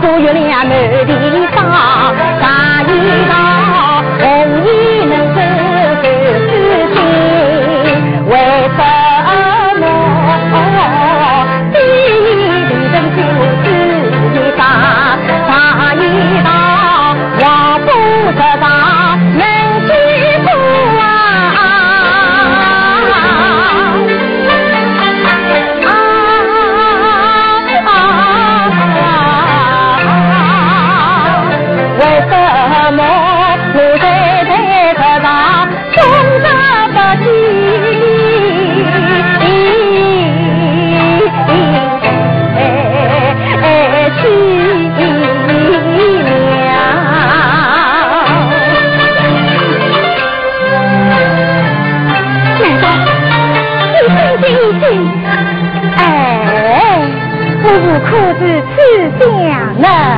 坐月亮，满地高。可是此将了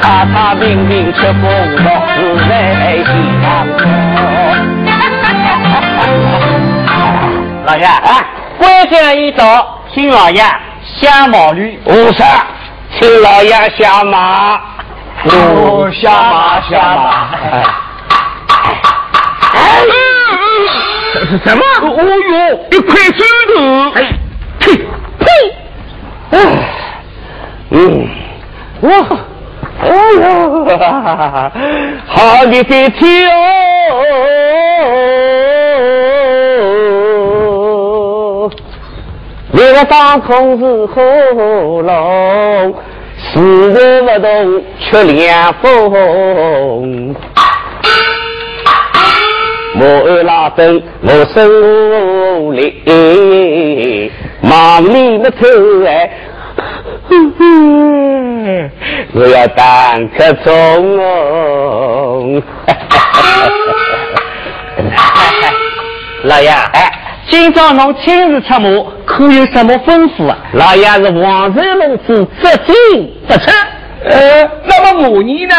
他他明明却风光自在心老爷，啊，关键一到，请老爷下毛驴。五十。请老爷下马，哦，下马下马。哎，这是什么？哦哟，一块石头。呸呸！哎，嗯，哇，哎呀，好的个天哦！你个当空是何龙？死人不动，却凉风。莫二拉灯，莫手里，忙里的头哎，我要当个钟哦。老爷，哎，今朝侬亲自出马，可有什么吩咐啊？老爷是王仁龙子，只进不出。呃，那么母尼呢？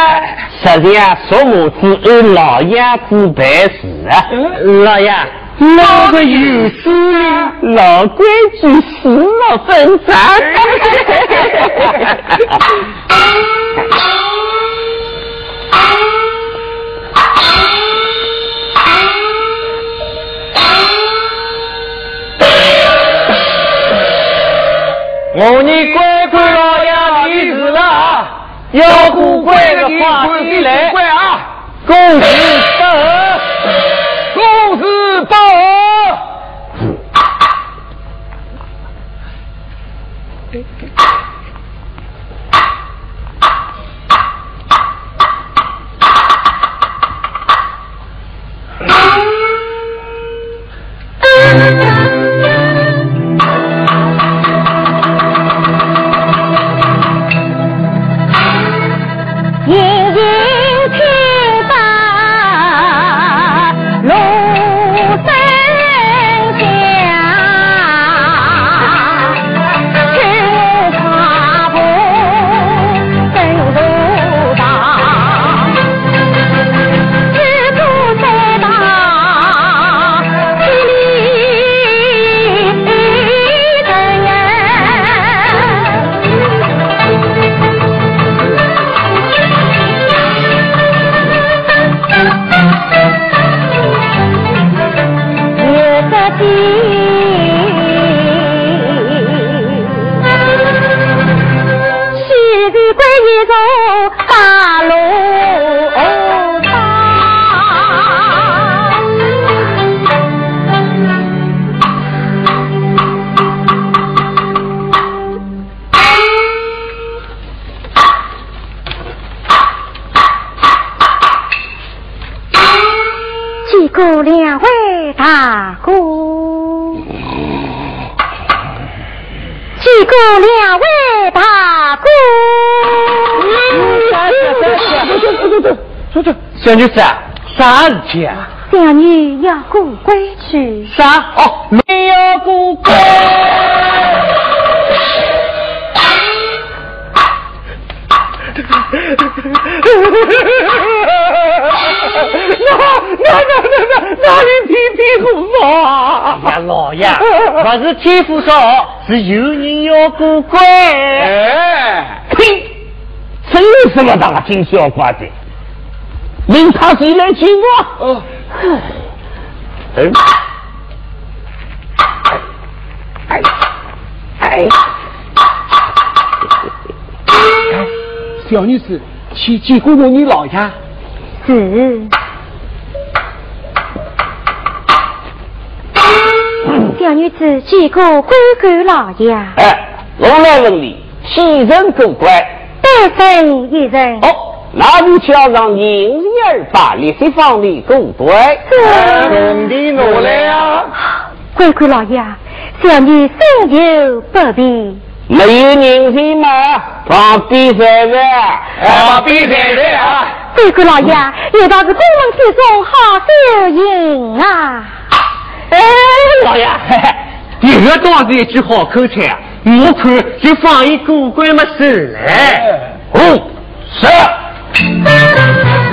实际上，属马子按老爷子办事啊。老爷，哪个有事呢？老规矩，事莫分散。我你乖乖老爷离世了，要古怪的话你来，公事小女子啊，啥事体啊？小女要过规矩。啥？哦，没有过规。那那那那那哪里天天胡说啊？呀，老爷，不是天父说，是有人要过关。哎，呸！真有什么大惊小怪的？明他谁来请我？哎，哎，小女子，去见过我你老爷。是。小女子见过官官老爷。哎，我来问你，几人过关？一人。哦。那你就要让银儿把那些方面过关。兄弟，我来啊！乖乖老爷，小女深有不平。没有人气吗？放比赛的，放比赛的啊！乖乖老爷，有道是公文之中好收银啊！哎，老爷，这个倒是一句好口才啊！我看就放一个关么事来。哦，是。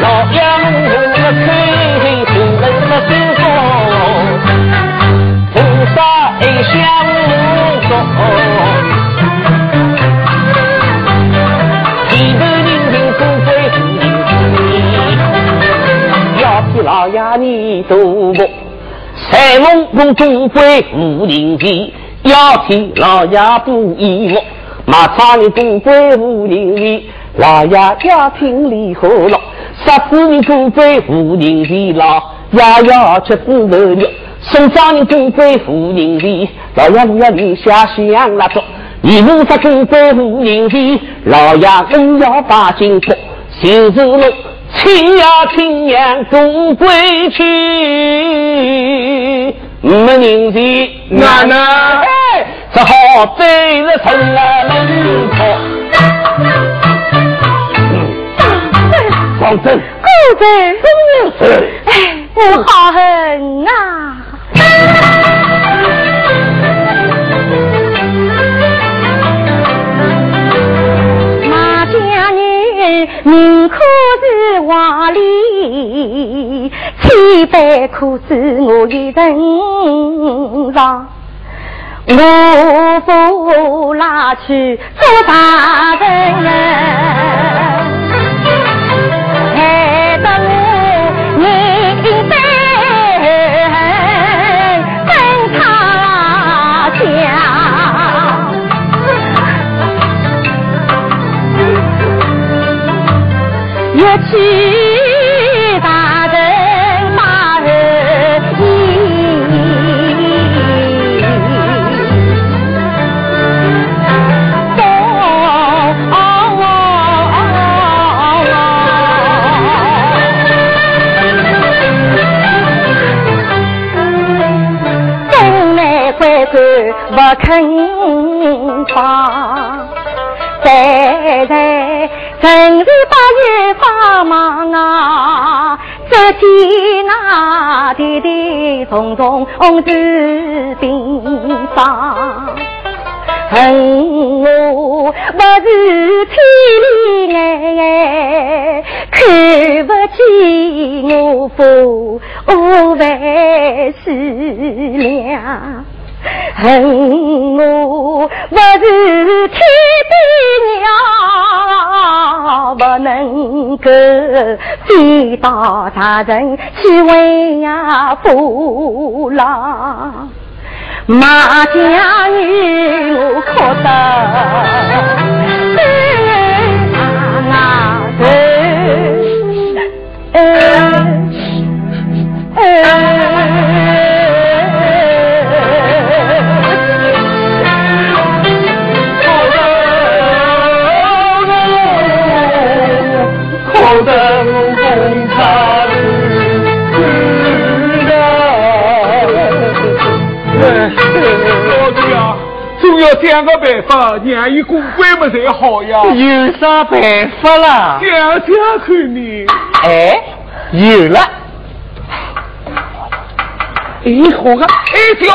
老杨我开心人了心风，菩萨爱相中，几头人情富贵要替老爷你度过，财龙龙富贵无人机，要替老爷不义我，马场里富贵无人机。老爷家庭里和乐，十四人富贵无人地，老爷要吃猪头肉，送丈人富贵无人地，老爷你要留下香蜡烛，一路上富贵无人地，老爷更要把金铺，新日路亲呀亲娘共归去，没人是奶奶，只好背着城来门口。高真，高真，真是，哎，我好恨啊！千般苦是我一人上，我不拉去做大人。不肯放，在在城里把月帮忙啊，这天那地地重重治病房，恨我不是天理哎，看不见我父万世良。恨我不是天地娘，不能够飞到大人去为呀父老，马家女我可得。想个办法，让伊过关么才好呀？有啥办法啦？想想看你。哎，有了。哎，好个，哎，小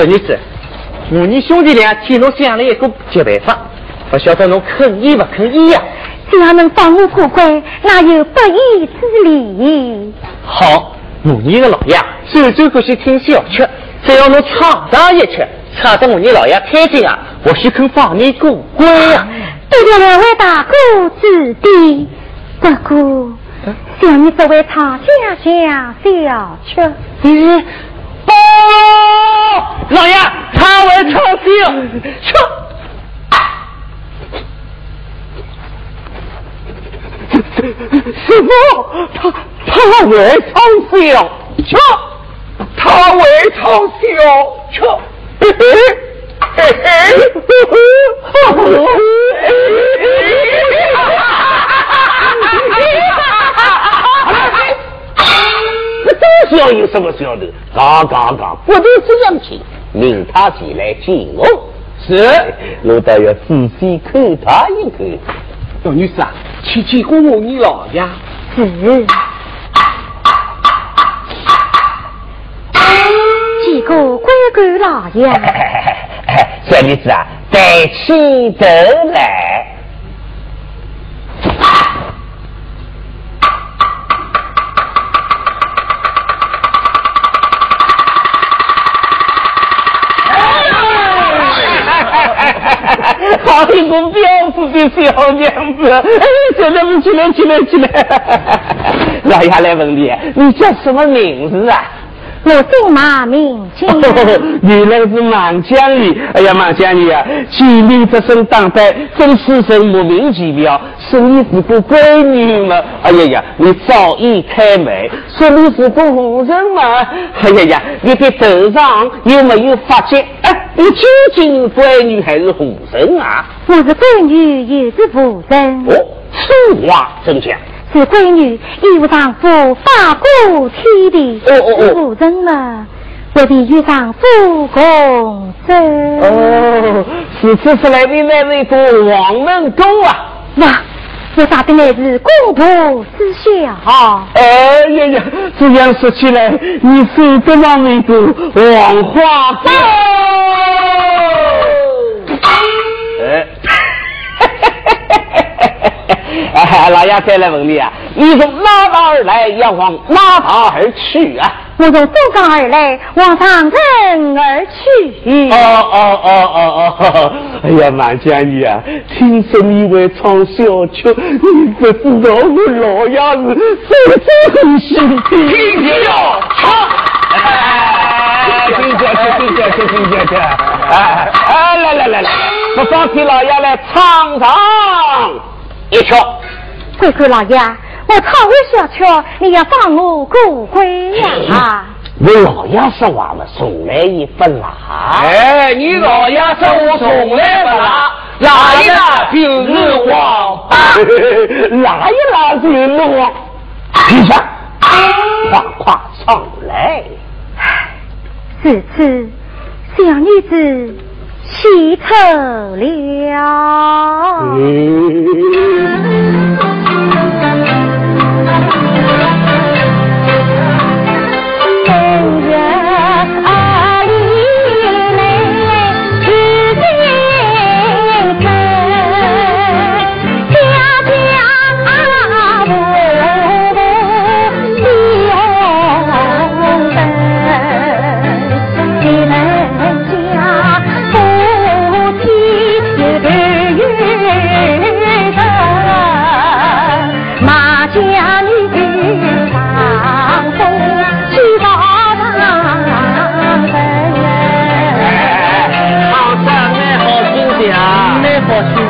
小女子，我你兄弟俩替侬想了一个绝办法，不晓得侬肯意不肯意呀？只要能帮我过关，哪有不义之理？好。我你个老爷，最最欢喜听小曲，只要侬唱上一曲，唱得我你老爷开心啊，或许肯放你过关啊。多谢两位大哥指点，不过像你只会唱家下小妾，嗯，哦，老爷，他会唱戏，唱。师傅，他他为唱小却，他为唱小却，嘿嘿嘿嘿，哈哈不晓有什么晓得？嘎嘎嘎，不都是样情？命他起来见我，是，我倒要仔细看他一看。小女士啊，去见过我你老爷。是，见过乖乖老爷。小女子啊，抬起头来。好一个标小娘子！哎，起来，起来，起来，起来！老爷来问你，你叫什么名字啊？我姓马，名金。原来是满江里，哎呀，满江里啊，见面这身打扮，真是神莫名其妙。说你是个闺女嘛？哎呀呀，你早已开门。说你是个红人嘛？哎呀呀，你的头上有没有发髻？哎，你究竟闺女还是妇人啊？我是闺女，也是妇人。哦，此话怎讲？是闺女义务丈夫法过天地，哦哦哦妇人嘛，不必与丈夫共枕。哦，是此次来的那位个黄门公啊！哇，我打的乃是公婆之孝。哎呀呀，这样说起来，你是这么一个黄花 哎，老爷再来问你啊，你从哪达而来，要往哪达而去啊？我从东港而来，往长城而去。哦哦哦哦哦！哎呀，满江女啊，听说你会唱小曲，你不知道我老爷是手指很心听小曲。哎，听小曲，听小曲，听小曲！哎哎，来来来来，我放替老爷来唱唱一曲。乖乖老爷，我唱完小曲，你要放我过关呀！我老爷说话嘛，送来一份啦。哎，你老爷说我从来不拉，拉一拉就是王八。拉一拉就是王。听下，快快上来。此次小女子弃丑了。今借你长风去到长城好在没好啊好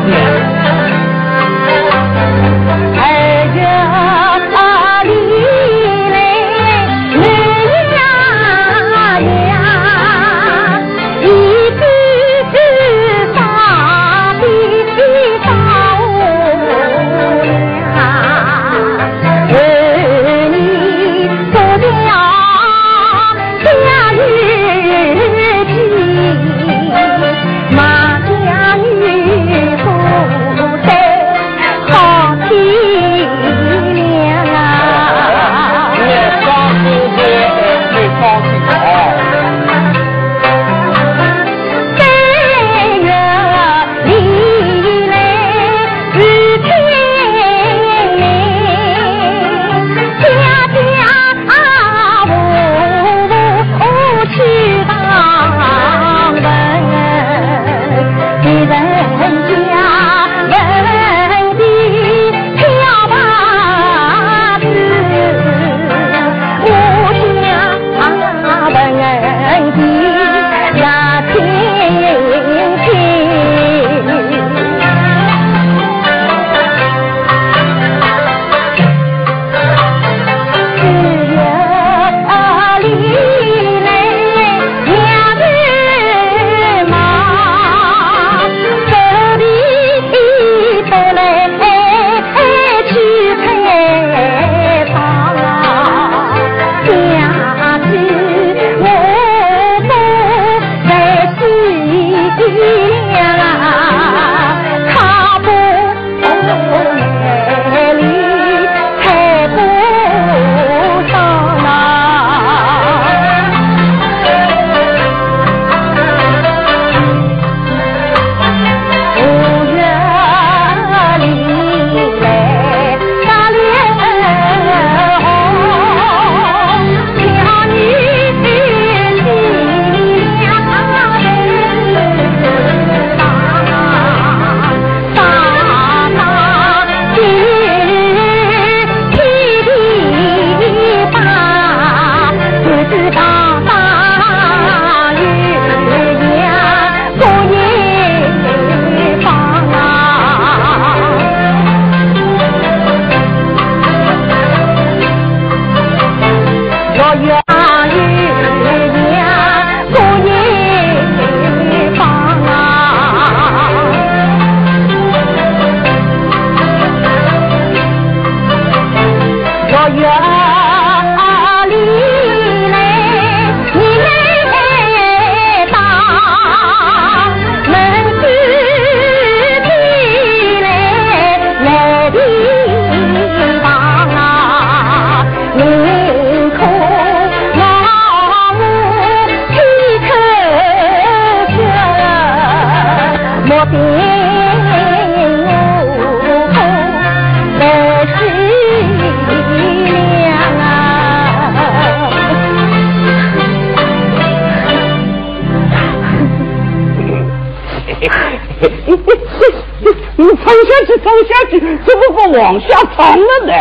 走下去，怎么不往下唱了呢？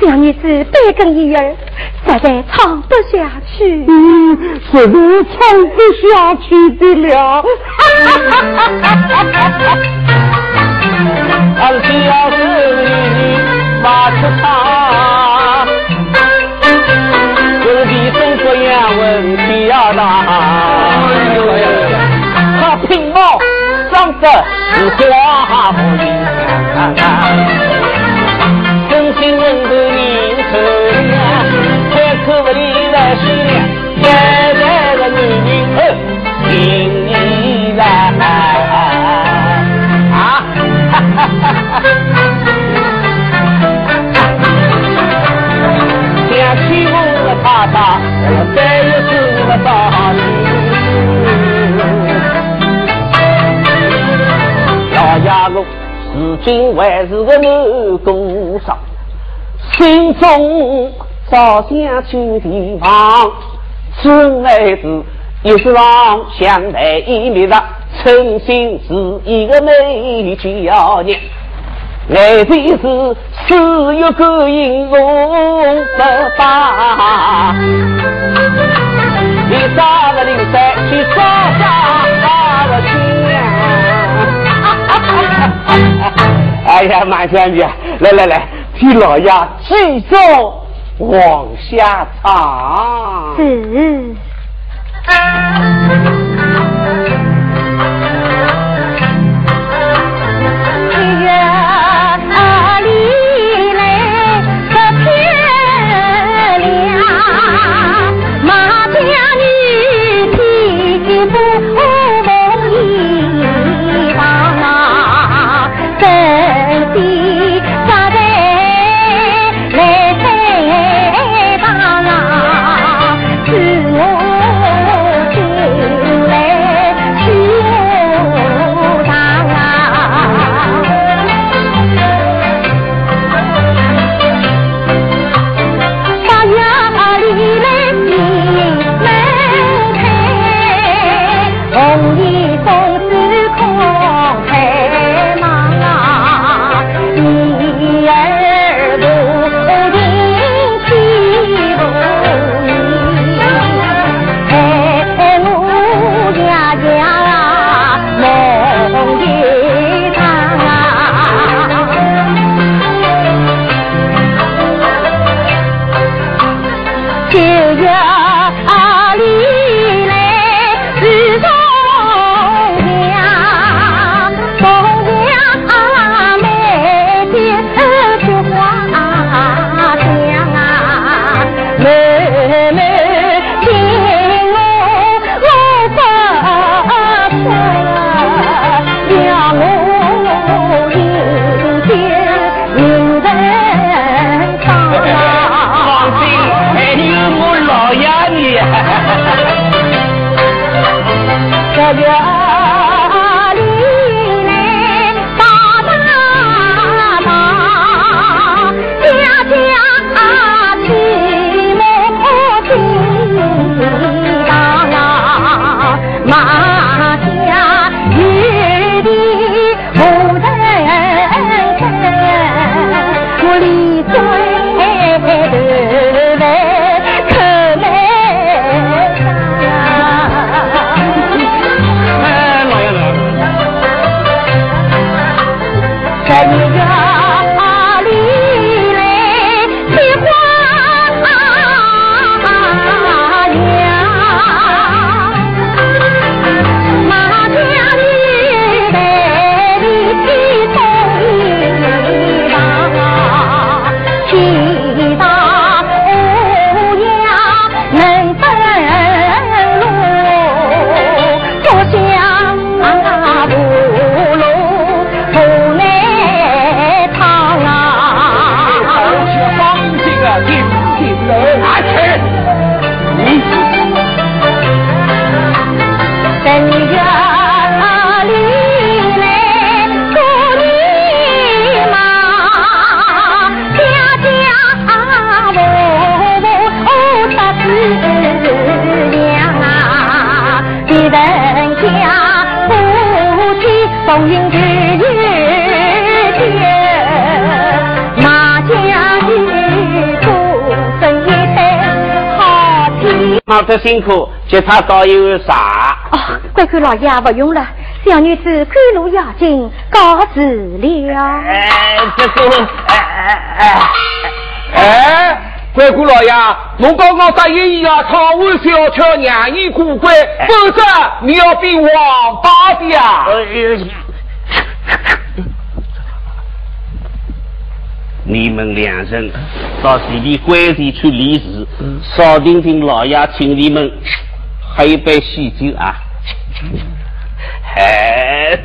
小女子百根一儿，实在唱不下去。嗯，实在唱不下去的了。俺小子女马出场，隔壁中国人问题要大。他品貌长得是花木真心问的名称呀，开口不离来是现在的女人哦，心里来啊！哈哈哈哈如今还是个男工商。心中早想去地方，此妹子又是望相待一面的，诚心是一个美娇娘。来的是只有个英雄不把，你三个零三去烧啥哎呀，满香姐，来来来。替老爷继续往下唱。是。得辛苦，其他倒有啥？哦，乖乖老爷不用了，小女子赶路要紧，告辞了。哎，这个，哎哎哎哎，乖乖老爷，我刚刚答应你啊，唱完小曲让你过关，否则你要变王八的呀！你们两人到这里关前去理事，少听听老爷请你们喝一杯喜酒啊！哎，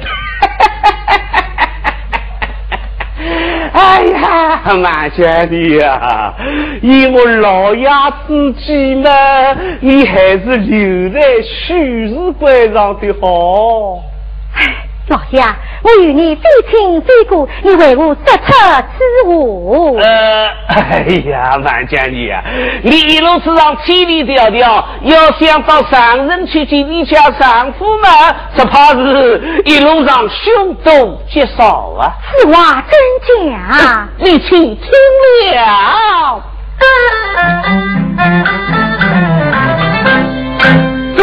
哎呀，马家的呀，以我老爷自己呢，你还是留在许氏关上的好。哎老爷，我与你非亲非故，你为何说出此话？呃，哎呀，万将军啊，你一路之上千里迢迢，要想到上人去见你家丈夫嘛，只怕是一路上凶多吉少啊。此话真假？你请听了。不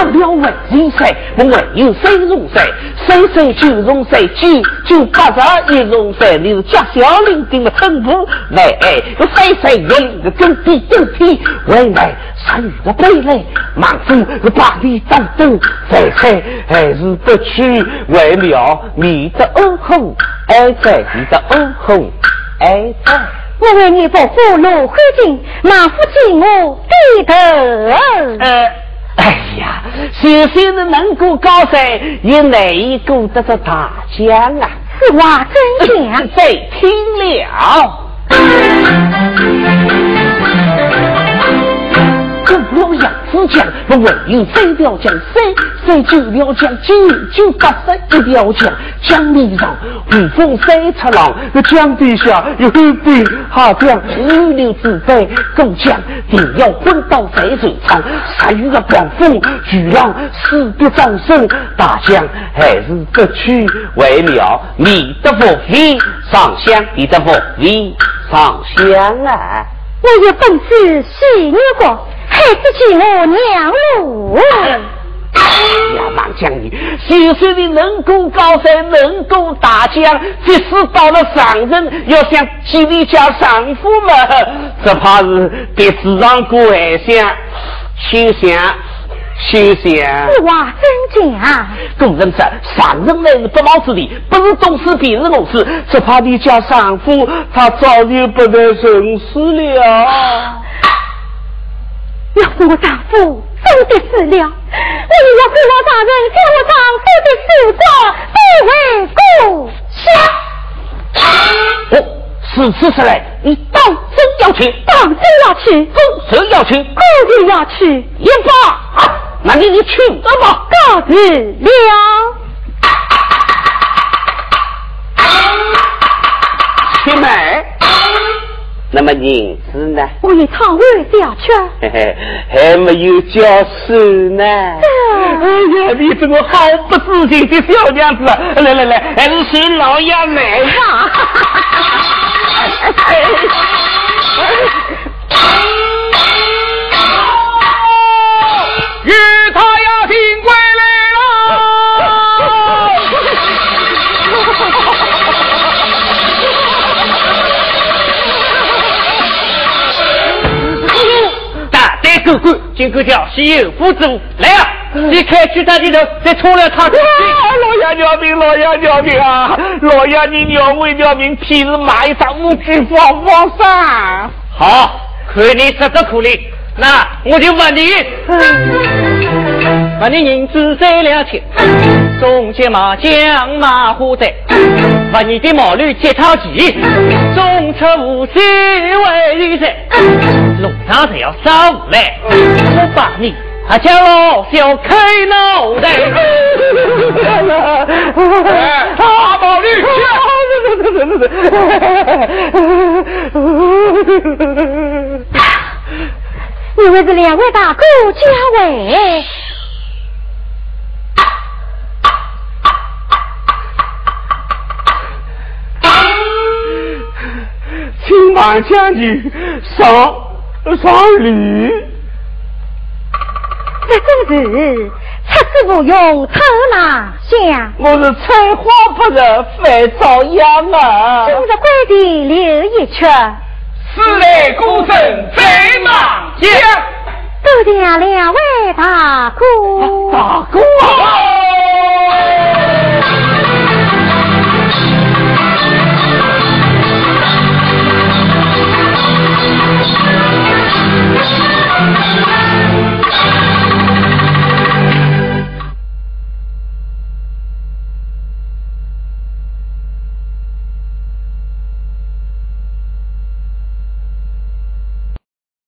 了问人谁？我问有谁容谁？谁谁就容谁？九九八十一容谁？你是家小林定的称呼？来，我谁谁一领的真地真天？为来参与的归来，莽夫是把你当斗，谁谁还是不去为了你的恩红？爱在你的恩红，爱在。我为你不负罗汉金，莽夫见我低头。呃。哎呀，就算是能过高山，也难以过得这大奖啊？此话真言？谁听了？我杨子江，我唯有三条江，三三九条江，九九八十一条江。江面上五峰三尺浪，那江底下有一杯好江，五流之辈过江，定要昏倒在水场。十余个狂风巨浪，死别葬身，大江还是不去为妙你的福气上香，你的福气上香啊！我有本事洗你过。还是请我娘路。呀，王将军，就算你能过高山，能过大江，即使到了上任，要想见你家丈夫嘛，只怕是得纸上过海香，休想，休想。此话真假？工人说，上人乃是不毛之地，不是东施便是我事，只怕你家丈夫他早就不得人世了。要是我丈夫真的死了，我也要跟我大人将我丈夫的死光带回故乡。哦，此次是来，你当真要去？当真要去？当真要去？要去。一发，那你就去吧。告辞了。去买。那么银子呢？我一趟完小去，嘿嘿，还没有交手呢。哎呀，你这个好不知情的小娘子！来来来，还是随老爷来吧。金钩条，西有夫子来啊！你开去他的头，再冲了他。老爷饶命，老爷饶命啊！老爷，你娘为饶命，偏是买一张五指放放上。好，看你实在可怜，那我就问你，问你银子再两千，中间麻将马虎在，把你的毛驴接套棋，中车无锡为玉在，路上才要杀无来，我把你啊叫老小开脑袋，啊毛驴，你为这两位大哥加位。请马将军上上驴。这正是出师不用。我是采花不热，饭遭殃啊！今日规定留一曲，是来孤身在忙乡。多谢两位大哥。大哥啊！